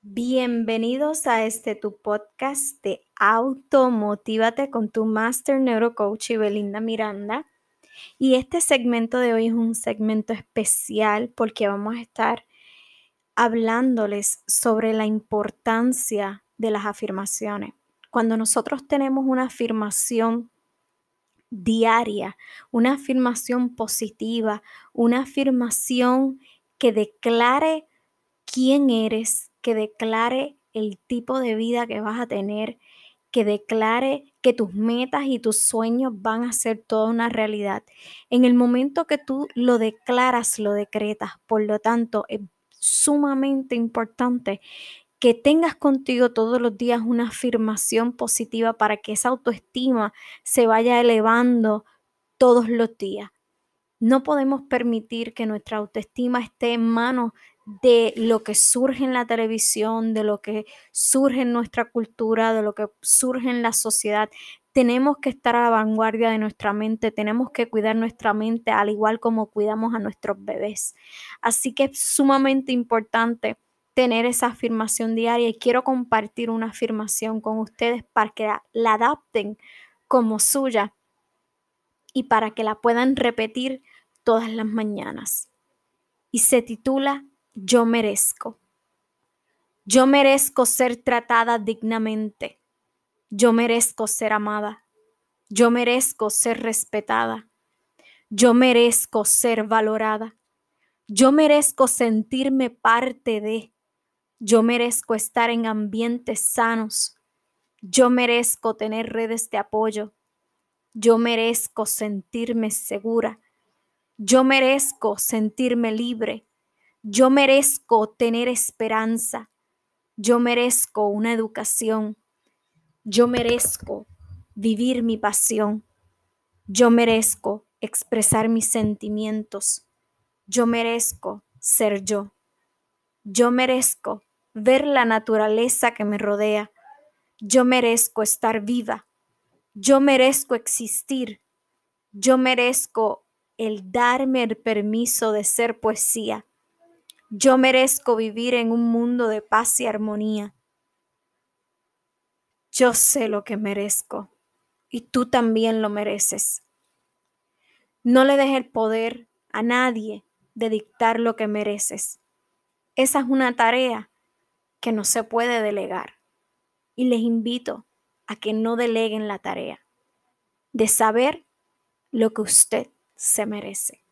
Bienvenidos a este tu podcast de Automotívate con tu Master Neurocoach y Belinda Miranda. Y este segmento de hoy es un segmento especial porque vamos a estar hablándoles sobre la importancia de las afirmaciones. Cuando nosotros tenemos una afirmación diaria, una afirmación positiva, una afirmación que declare quién eres, que declare el tipo de vida que vas a tener, que declare que tus metas y tus sueños van a ser toda una realidad. En el momento que tú lo declaras, lo decretas. Por lo tanto, es sumamente importante que tengas contigo todos los días una afirmación positiva para que esa autoestima se vaya elevando todos los días. No podemos permitir que nuestra autoestima esté en manos de lo que surge en la televisión, de lo que surge en nuestra cultura, de lo que surge en la sociedad. Tenemos que estar a la vanguardia de nuestra mente, tenemos que cuidar nuestra mente al igual como cuidamos a nuestros bebés. Así que es sumamente importante tener esa afirmación diaria y quiero compartir una afirmación con ustedes para que la, adapten como suya y para que la puedan repetir todas las mañanas. Y se titula yo merezco. Yo merezco ser tratada dignamente. Yo merezco ser amada. Yo merezco ser respetada. Yo merezco ser valorada. Yo merezco sentirme parte de. Yo merezco estar en ambientes sanos. Yo merezco tener redes de apoyo. Yo merezco sentirme segura. Yo merezco sentirme libre. Yo merezco tener esperanza. Yo merezco una educación. Yo merezco vivir mi pasión. Yo merezco expresar mis sentimientos. Yo merezco ser yo. Yo merezco ver la naturaleza que me rodea. Yo merezco estar viva. Yo merezco existir. Yo merezco el darme el permiso de ser poesía. Yo merezco vivir en un mundo de paz y armonía. Yo sé lo que merezco y tú también lo mereces. No le dejes el poder a nadie de dictar lo que mereces. Esa es una tarea que no se puede delegar. Y les invito a que no deleguen la tarea de saber lo que usted se merece.